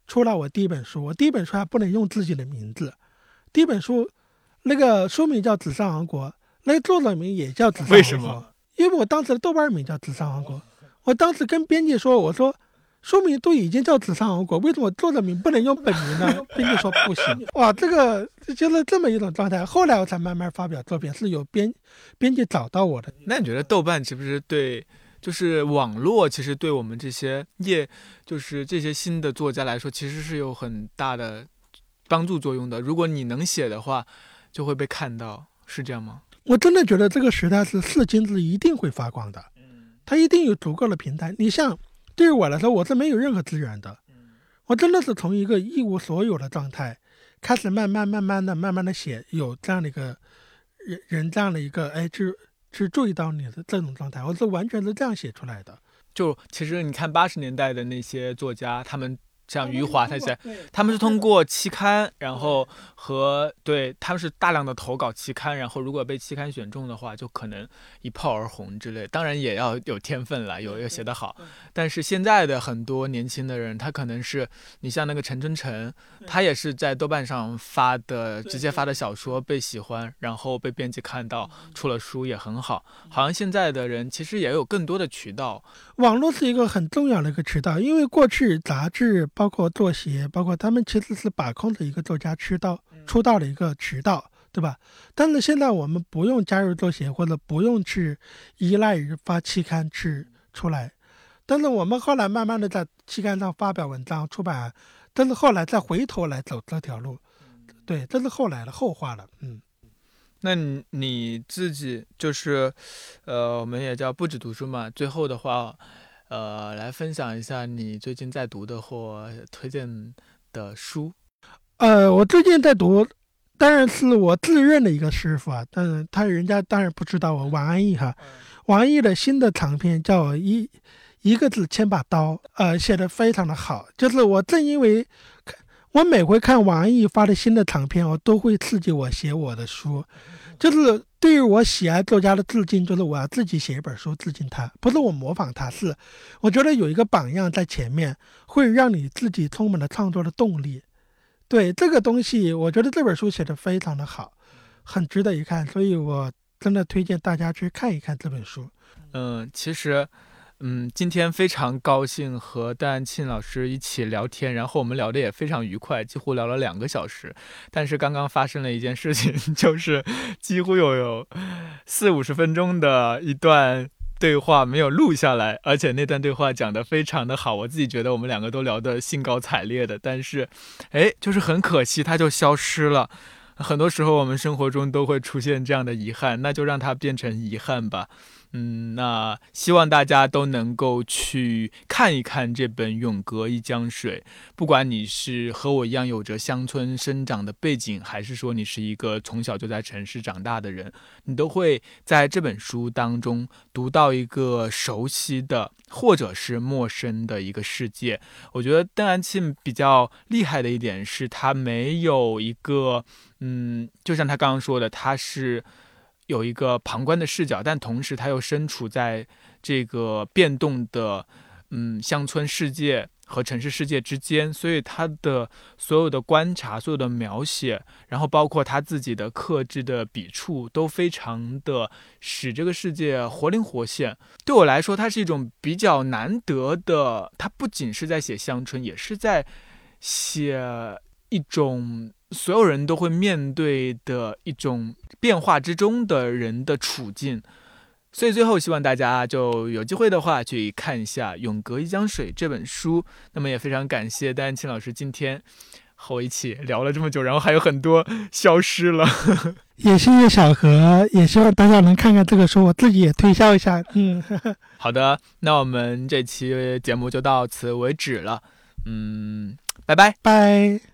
出了我第一本书，我第一本书还不能用自己的名字，第一本书那个书名叫《纸上王国》，那个作者名也叫《纸上王国》。为什么？因为我当时的豆瓣名叫《纸上王国》，我当时跟编辑说，我说书名都已经叫《纸上王国》，为什么作者名不能用本名呢？编辑说不行。哇，这个就是这么一种状态。后来我才慢慢发表作品，是有编编辑找到我的。那你觉得豆瓣是不是对？就是网络其实对我们这些业，就是这些新的作家来说，其实是有很大的帮助作用的。如果你能写的话，就会被看到，是这样吗？我真的觉得这个时代是是金子一定会发光的，它一定有足够的平台。你像对于我来说，我是没有任何资源的，我真的是从一个一无所有的状态开始，慢慢慢慢的、慢慢的写，有这样的一个人人这样的一个哎，去。去注意到你的这种状态，我是完全是这样写出来的。就其实你看八十年代的那些作家，他们。像余华他些，他们是通过期刊，然后和对他们是大量的投稿期刊，然后如果被期刊选中的话，就可能一炮而红之类。当然也要有天分了，有要写得好。但是现在的很多年轻的人，他可能是你像那个陈春成，他也是在豆瓣上发的，直接发的小说被喜欢，然后被编辑看到，出了书也很好。好像现在的人其实也有更多的渠道，网络是一个很重要的一个渠道，因为过去杂志。包括作协，包括他们其实是把控着一个作家出道出道的一个渠道，对吧？但是现在我们不用加入作协，或者不用去依赖于发期刊去出来。但是我们后来慢慢的在期刊上发表文章出版，但是后来再回头来走这条路，对，这是后来的后话了。嗯，那你你自己就是，呃，我们也叫不止读书嘛。最后的话。呃，来分享一下你最近在读的或推荐的书。呃，我最近在读，当然是我自认的一个师傅啊，但是他人家当然不知道我王安忆哈。王安忆的新的长篇叫一一个字千把刀，呃，写的非常的好。就是我正因为我每回看王安忆发的新的长篇，我都会刺激我写我的书，就是。对于我喜爱作家的致敬，就是我要自己写一本书致敬他，不是我模仿他，是我觉得有一个榜样在前面，会让你自己充满了创作的动力。对这个东西，我觉得这本书写的非常的好，很值得一看，所以我真的推荐大家去看一看这本书。嗯，其实。嗯，今天非常高兴和戴安庆老师一起聊天，然后我们聊的也非常愉快，几乎聊了两个小时。但是刚刚发生了一件事情，就是几乎有有四五十分钟的一段对话没有录下来，而且那段对话讲得非常的好，我自己觉得我们两个都聊得兴高采烈的。但是，哎，就是很可惜，它就消失了。很多时候我们生活中都会出现这样的遗憾，那就让它变成遗憾吧。嗯，那希望大家都能够去看一看这本《永隔一江水》。不管你是和我一样有着乡村生长的背景，还是说你是一个从小就在城市长大的人，你都会在这本书当中读到一个熟悉的或者是陌生的一个世界。我觉得邓安庆比较厉害的一点是他没有一个，嗯，就像他刚刚说的，他是。有一个旁观的视角，但同时他又身处在这个变动的，嗯，乡村世界和城市世界之间，所以他的所有的观察、所有的描写，然后包括他自己的克制的笔触，都非常的使这个世界活灵活现。对我来说，它是一种比较难得的，他不仅是在写乡村，也是在写一种。所有人都会面对的一种变化之中的人的处境，所以最后希望大家就有机会的话去看一下《永隔一江水》这本书。那么也非常感谢戴安庆老师今天和我一起聊了这么久，然后还有很多消失了。也谢谢小何，也希望大家能看看这个书，我自己也推销一下。嗯，好的，那我们这期节目就到此为止了。嗯，拜拜拜。